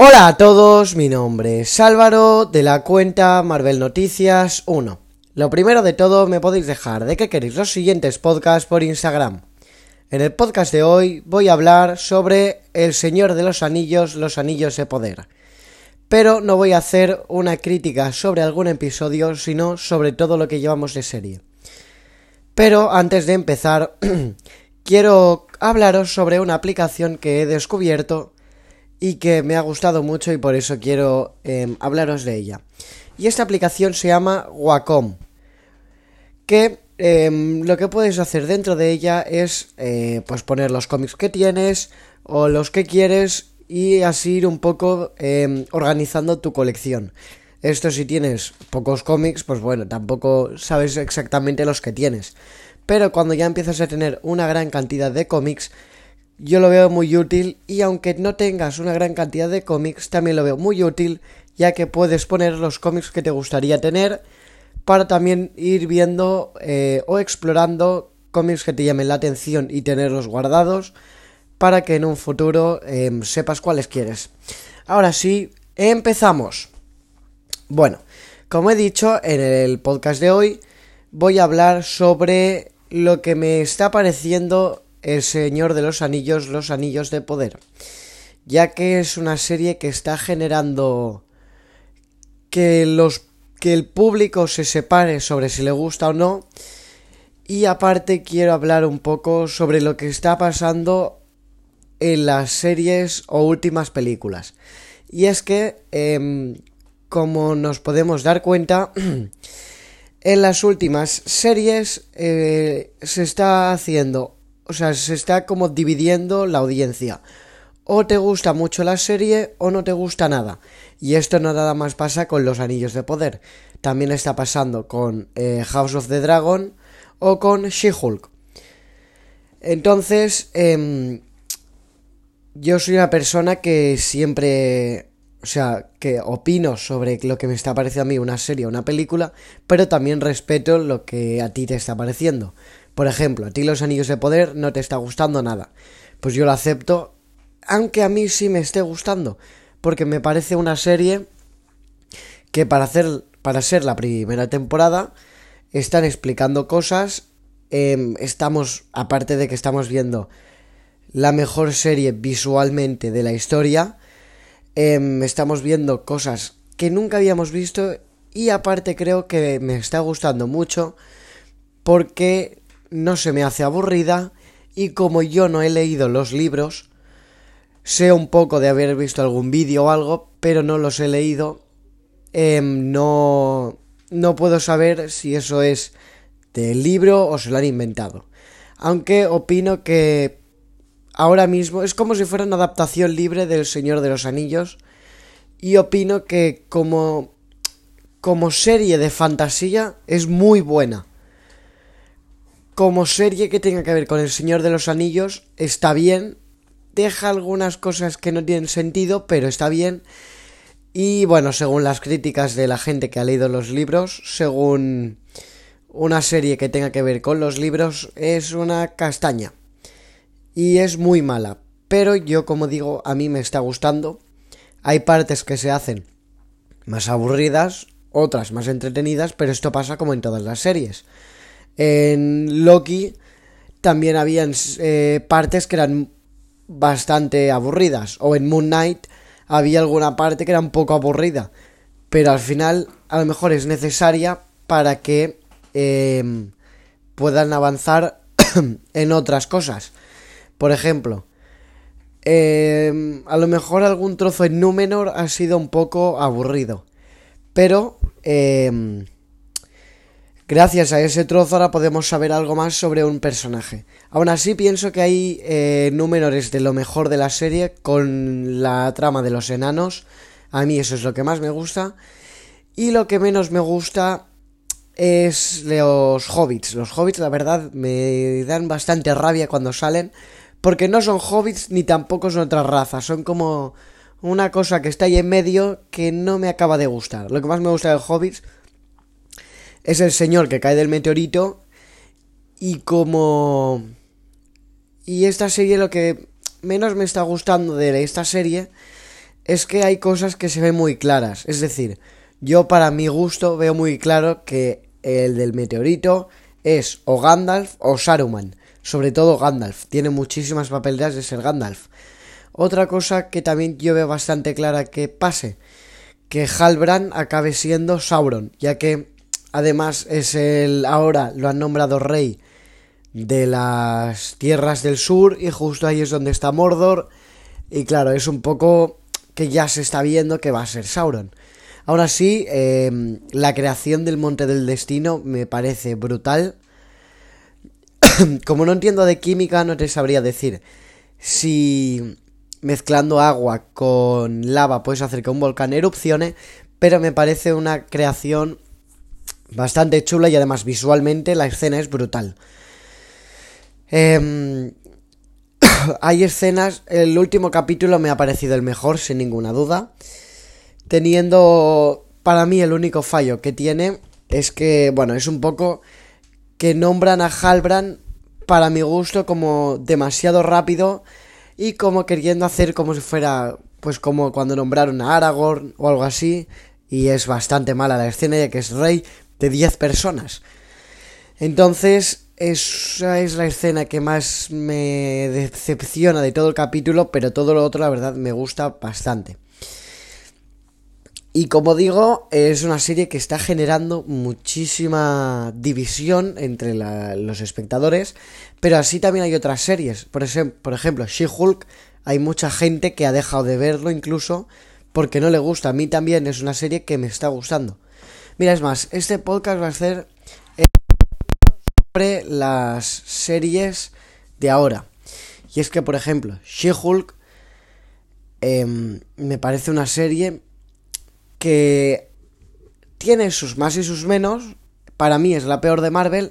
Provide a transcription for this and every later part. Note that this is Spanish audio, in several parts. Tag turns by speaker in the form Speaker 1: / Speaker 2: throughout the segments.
Speaker 1: Hola a todos, mi nombre es Álvaro de la cuenta Marvel Noticias 1. Lo primero de todo, me podéis dejar de que queréis los siguientes podcasts por Instagram. En el podcast de hoy voy a hablar sobre El Señor de los Anillos, los Anillos de Poder. Pero no voy a hacer una crítica sobre algún episodio, sino sobre todo lo que llevamos de serie. Pero antes de empezar, quiero hablaros sobre una aplicación que he descubierto y que me ha gustado mucho y por eso quiero em, hablaros de ella. Y esta aplicación se llama Wacom, que em, lo que puedes hacer dentro de ella es eh, pues poner los cómics que tienes o los que quieres y así ir un poco em, organizando tu colección. Esto si tienes pocos cómics, pues bueno, tampoco sabes exactamente los que tienes. Pero cuando ya empiezas a tener una gran cantidad de cómics, yo lo veo muy útil y aunque no tengas una gran cantidad de cómics, también lo veo muy útil ya que puedes poner los cómics que te gustaría tener para también ir viendo eh, o explorando cómics que te llamen la atención y tenerlos guardados para que en un futuro em, sepas cuáles quieres. Ahora sí, empezamos. Bueno, como he dicho en el podcast de hoy, voy a hablar sobre lo que me está pareciendo El Señor de los Anillos, los Anillos de Poder, ya que es una serie que está generando que los que el público se separe sobre si le gusta o no y aparte quiero hablar un poco sobre lo que está pasando en las series o últimas películas. Y es que, em, como nos podemos dar cuenta, en las últimas series eh, se está haciendo, o sea, se está como dividiendo la audiencia. O te gusta mucho la serie o no te gusta nada. Y esto no nada más pasa con los anillos de poder. También está pasando con eh, House of the Dragon o con She-Hulk. Entonces, em, yo soy una persona que siempre o sea, que opino sobre lo que me está pareciendo a mí una serie o una película, pero también respeto lo que a ti te está pareciendo. Por ejemplo, a ti los anillos de poder no te está gustando nada. Pues yo lo acepto, aunque a mí sí me esté gustando, porque me parece una serie que para hacer para ser la primera temporada están explicando cosas, em, estamos aparte de que estamos viendo la mejor serie visualmente de la historia, Em, estamos viendo cosas que nunca habíamos visto y aparte creo que me está gustando mucho porque no se me hace aburrida y como yo no he leído los libros, sé un poco de haber visto algún vídeo o algo, pero no los he leído, em, no, no puedo saber si eso es del libro o se lo han inventado. Aunque opino que ahora mismo es como si fuera una adaptación libre del Señor de los Anillos y opino que como como serie de fantasía es muy buena. Como serie que tenga que ver con el Señor de los Anillos está bien, deja algunas cosas que no tienen sentido, pero está bien. Y bueno, según las críticas de la gente que ha leído los libros, según una serie que tenga que ver con los libros, es una castaña y es muy mala. Pero yo, como digo, a mí me está gustando. Hay partes que se hacen más aburridas, otras más entretenidas, pero esto pasa como en todas las series. En Loki también habían eh, partes que eran bastante aburridas, o en Moon Knight había alguna parte que era un poco aburrida, pero al final a lo mejor es necesaria para que eh, puedan avanzar en otras cosas. Por ejemplo, eh, a lo mejor algún trozo en Númenor ha sido un poco aburrido. Pero gracias a ese trozo ahora podemos saber algo más sobre un personaje. Aún así pienso que hay eh, Númenores de lo mejor de la serie con la trama de los enanos. A mí eso es lo que más me gusta. Y lo que menos me gusta es los hobbits. Los hobbits la verdad me dan bastante rabia cuando salen porque no son hobbits ni tampoco son otras razas, son como una cosa que está ahí en medio que no me acaba de gustar. Lo que más me gusta de hobbits es el señor que cae del meteorito y como... Y esta serie lo que menos me está gustando de esta serie es que hay cosas que se ven muy claras. Es decir, yo para mi gusto veo muy claro que el del meteorito es o Gandalf o Saruman. Sobre todo Gandalf. Tiene muchísimas papeletas de ser Gandalf. Otra cosa que también yo veo bastante clara que pase. Que Halbrand acabe siendo Sauron. Ya que además es el... Ahora lo han nombrado rey de las tierras del sur. Y justo ahí es donde está Mordor. Y claro, es un poco que ya se está viendo que va a ser Sauron. Ahora sí, em, la creación del Monte del Destino me parece brutal. Como no entiendo de química, no te sabría decir si mezclando agua con lava puedes hacer que un volcán erupcione, pero me parece una creación bastante chula y además visualmente la escena es brutal. Em, hay escenas, el último capítulo me ha parecido el mejor, sin ninguna duda teniendo para mí el único fallo que tiene es que, bueno, es un poco que nombran a Halbrand para mi gusto como demasiado rápido y como queriendo hacer como si fuera pues como cuando nombraron a Aragorn o algo así y es bastante mala la escena ya que es rey de 10 personas. Entonces, esa es la escena que más me decepciona de todo el capítulo, pero todo lo otro la verdad me gusta bastante. Y como digo, es una serie que está generando muchísima división entre los espectadores, pero así también hay otras series. Por, por ejemplo, She-Hulk, hay mucha gente que ha dejado de verlo incluso porque no le gusta. A mí también es una serie que me está gustando. Mira, es más, este podcast va a ser sobre las series de ahora. Y es que, por ejemplo, She-Hulk em, me parece una serie que tiene sus más y sus menos. Para mí es la peor de Marvel,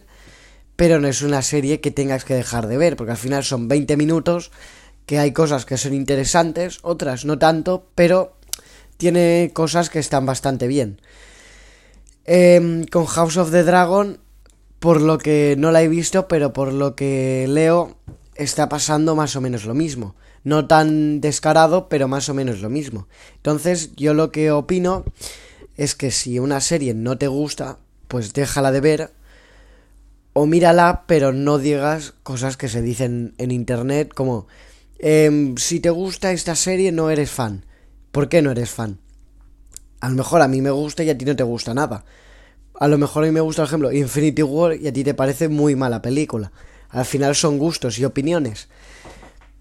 Speaker 1: pero no es una serie que tengas que dejar de ver, porque al final son 20 minutos, que hay cosas que son interesantes, otras no tanto, pero tiene cosas que están bastante bien. Em, con House of the Dragon, por lo que no la he visto, pero por lo que leo, está pasando más o menos lo mismo no tan descarado, pero más o menos lo mismo. Entonces, yo lo que opino es que si una serie no te gusta, pues déjala de ver o mírala, pero no digas cosas que se dicen en internet como em, si te gusta esta serie no eres fan. ¿Por qué no eres fan? A lo mejor a mí me gusta y a ti no te gusta nada. A lo mejor a mí me gusta, por ejemplo, Infinity War y a ti te parece muy mala película. Al final son gustos y opiniones.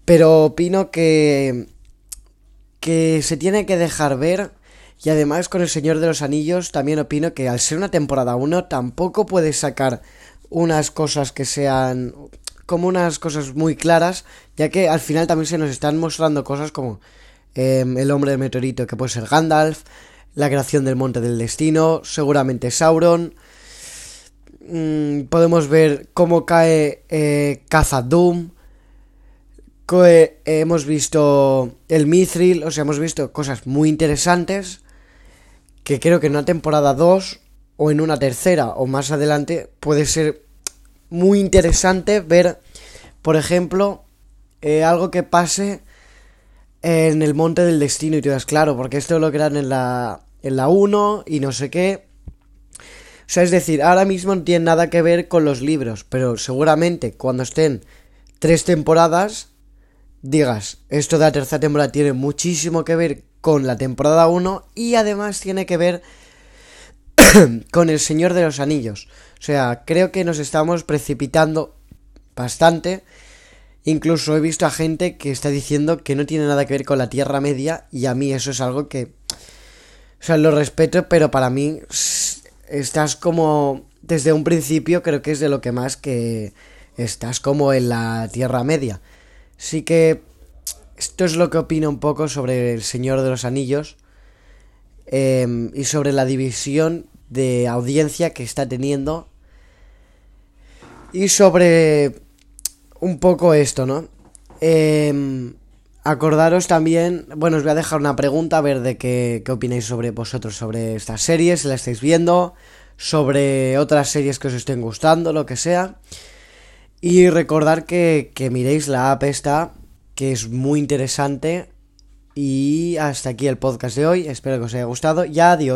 Speaker 1: Pero opino que. que se tiene que dejar ver. Y además con El Señor de los Anillos también opino que al ser una temporada 1 tampoco puedes sacar unas cosas que sean como unas cosas muy claras, ya que al final también se nos están mostrando cosas como em, el hombre de meteorito que puede ser Gandalf, la creación del monte del destino, seguramente Sauron. Mm, podemos ver cómo cae eh, Doom hemos visto el Mithril, o sea, hemos visto cosas muy interesantes que creo que en una temporada 2 o en una tercera o más adelante puede ser muy interesante ver, por ejemplo, eh, algo que pase en el Monte del Destino y te das claro, porque esto lo crean en la, en la 1 y no sé qué. O sea, es decir, ahora mismo no tiene nada que ver con los libros, pero seguramente cuando estén tres temporadas digas, esto de la tercera temporada tiene muchísimo que ver con la temporada 1 y además tiene que ver con El Señor de los Anillos. O sea, creo que nos estamos precipitando bastante. Incluso he visto a gente que está diciendo que no tiene nada que ver con la Tierra Media y a mí eso es algo que... O sea, lo respeto, pero para mí estás como... Desde un principio creo que es de lo que más que estás como en la Tierra Media. Sí que esto es lo que opino un poco sobre El Señor de los Anillos em, y sobre la división de audiencia que está teniendo y sobre un poco esto, ¿no? Em, acordaros también, bueno, os voy a dejar una pregunta a ver de qué, qué opináis sobre vosotros, sobre estas series, si la estáis viendo, sobre otras series que os estén gustando, lo que sea. Y recordar que, que miréis la app esta, que es muy interesante Y hasta aquí el podcast de hoy. Espero que os haya gustado. Y adiós.